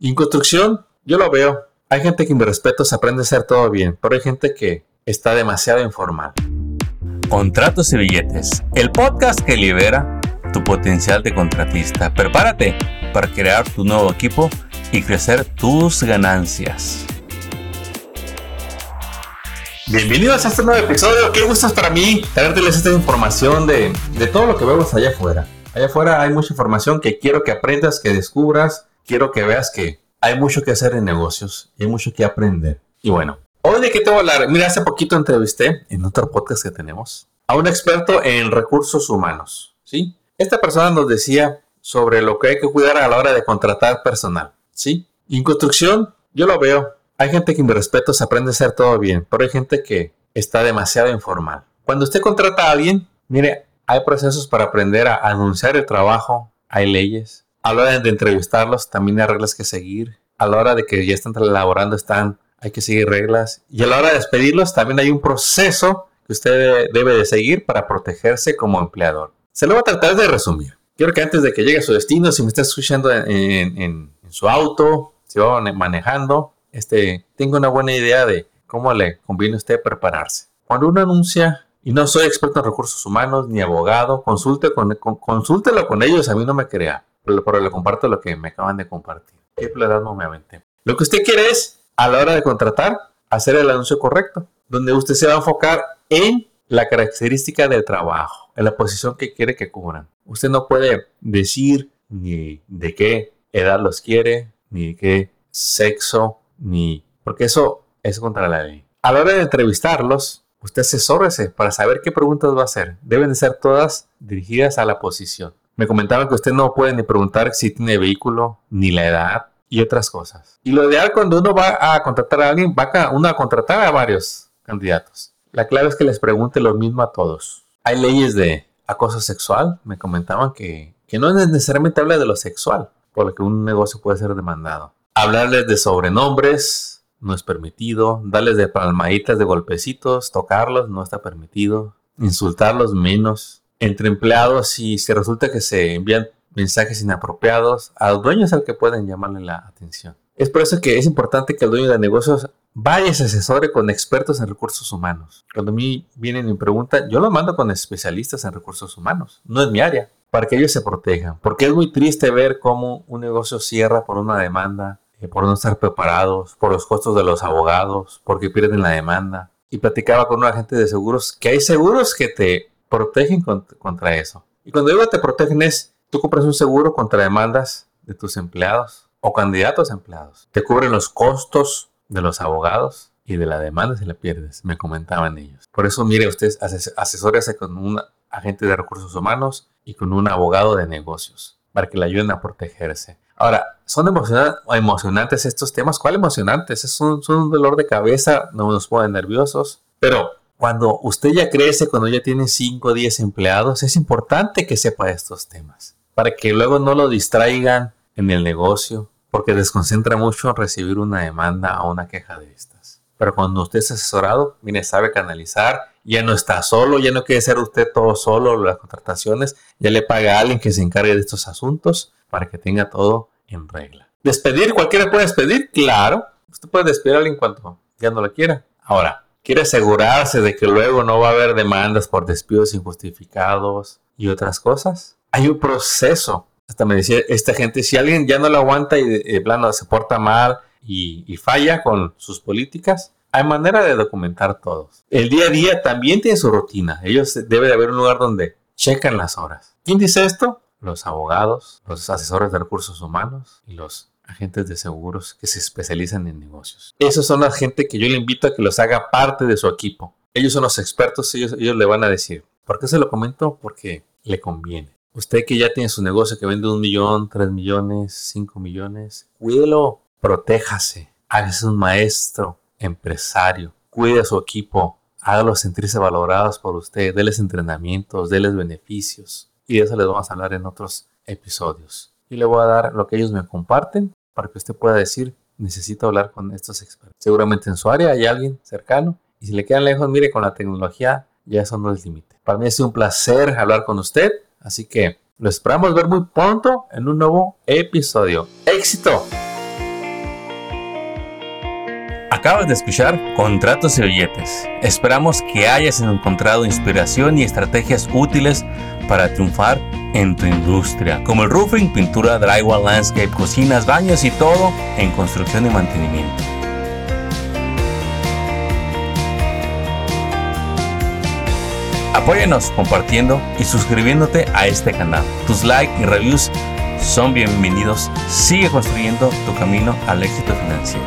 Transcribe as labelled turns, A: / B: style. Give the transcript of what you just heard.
A: Y en construcción, yo lo veo. Hay gente que en mi respeto se aprende a hacer todo bien, pero hay gente que está demasiado informal.
B: Contratos y billetes, el podcast que libera tu potencial de contratista. Prepárate para crear tu nuevo equipo y crecer tus ganancias.
A: Bienvenidos a este nuevo episodio. Qué gusto es para mí traerles esta información de, de todo lo que vemos allá afuera. Allá afuera hay mucha información que quiero que aprendas, que descubras quiero que veas que hay mucho que hacer en negocios y hay mucho que aprender. Y bueno, hoy de qué te voy a hablar. Mira, hace poquito entrevisté en otro podcast que tenemos a un experto en recursos humanos. ¿sí? Esta persona nos decía sobre lo que hay que cuidar a la hora de contratar personal. ¿sí? Y en construcción, yo lo veo. Hay gente que mi respeto se aprende a hacer todo bien, pero hay gente que está demasiado informal. Cuando usted contrata a alguien, mire, hay procesos para aprender a anunciar el trabajo, hay leyes, a la hora de entrevistarlos también hay reglas que seguir. A la hora de que ya están elaborando están, hay que seguir reglas. Y a la hora de despedirlos también hay un proceso que usted debe de seguir para protegerse como empleador. Se lo voy a tratar de resumir. Quiero que antes de que llegue a su destino, si me está escuchando en, su auto, si va manejando, este, tenga una buena idea de cómo le conviene a usted prepararse. Cuando uno anuncia, y no soy experto en recursos humanos ni abogado, consulte con, consúltelo con ellos, a mí no me crea pero le comparto lo que me acaban de compartir. ¿Qué me aventé? Lo que usted quiere es, a la hora de contratar, hacer el anuncio correcto, donde usted se va a enfocar en la característica del trabajo, en la posición que quiere que cubran. Usted no puede decir ni de qué edad los quiere, ni de qué sexo, ni... porque eso es contra la ley. A la hora de entrevistarlos, usted asesórese para saber qué preguntas va a hacer. Deben de ser todas dirigidas a la posición. Me comentaban que usted no puede ni preguntar si tiene vehículo, ni la edad y otras cosas. Y lo ideal cuando uno va a contratar a alguien, va a contratar a varios candidatos. La clave es que les pregunte lo mismo a todos. Hay leyes de acoso sexual. Me comentaban que, que no necesariamente habla de lo sexual, por lo que un negocio puede ser demandado. Hablarles de sobrenombres no es permitido. Darles de palmaditas, de golpecitos, tocarlos no está permitido. Insultarlos menos entre empleados y si resulta que se envían mensajes inapropiados, al dueño es el que pueden llamarle la atención. Es por eso que es importante que el dueño de negocios vaya y se asesore con expertos en recursos humanos. Cuando a mí vienen y me preguntan, yo lo mando con especialistas en recursos humanos. No es mi área, para que ellos se protejan. Porque es muy triste ver cómo un negocio cierra por una demanda, eh, por no estar preparados, por los costos de los abogados, porque pierden la demanda. Y platicaba con un agente de seguros que hay seguros que te protegen contra, eso. Y cuando digo te protegen es, tú compras un seguro contra demandas de tus empleados o candidatos a empleados. Te cubren los costos de los abogados y de la demanda si la pierdes, me comentaban ellos. Por eso, mire, usted asesórese con un agente de recursos humanos y con un abogado de negocios para que le ayuden a protegerse. Ahora, ¿son emocionantes estos temas? ¿Cuál emocionantes? Es un, un dolor de cabeza, no nos ponen nerviosos, pero cuando usted ya crece, cuando ya tiene 5 o 10 empleados, es importante que sepa estos temas para que luego no lo distraigan en el negocio, porque desconcentra mucho recibir una demanda o una queja de estas. Pero cuando usted es asesorado, mire, sabe canalizar, ya no está solo, ya no quiere ser usted todo solo las contrataciones, ya le paga a alguien que se encargue de estos asuntos para que tenga todo en regla. ¿Despedir? ¿Cualquiera puede despedir? Claro, usted puede despedir a alguien cuando ya no lo quiera. Ahora, quiere asegurarse de que luego no va a haber demandas por despidos injustificados y otras cosas. Hay un proceso. Hasta me decía esta gente, si alguien ya no lo aguanta y de plano se porta mal y, falla con sus políticas, hay manera de documentar todos. El día a día también tiene su rutina. Ellos debe de haber un lugar donde checan las horas. ¿Quién dice esto? Los abogados, los asesores de recursos humanos y los agentes de seguros que se especializan en negocios. Esos son la gente que yo le invito a que los haga parte de su equipo. Ellos son los expertos, ellos, ellos le van a decir. ¿Por qué se lo comento? Porque le conviene. Usted que ya tiene su negocio que vende un millón, tres millones, cinco millones, cuídelo, protéjase, hágase un maestro, empresario, cuide a su equipo, hágalo sentirse valorados por usted, déles entrenamientos, déles beneficios. Y de eso les vamos a hablar en otros episodios. Y le voy a dar lo que ellos me comparten para que usted pueda decir, necesito hablar con estos expertos. Seguramente en su área hay alguien cercano y si le quedan lejos, mire, con la tecnología ya eso no es límite. Para mí ha sido un placer hablar con usted, así que lo esperamos ver muy pronto en un nuevo episodio. ¡Éxito!
B: Acabas de escuchar Contratos y Billetes. Esperamos que hayas encontrado inspiración y estrategias útiles para triunfar en tu industria, como el roofing, pintura, drywall, landscape, cocinas, baños y todo en construcción y mantenimiento. Apóyanos compartiendo y suscribiéndote a este canal. Tus likes y reviews son bienvenidos. Sigue construyendo tu camino al éxito financiero.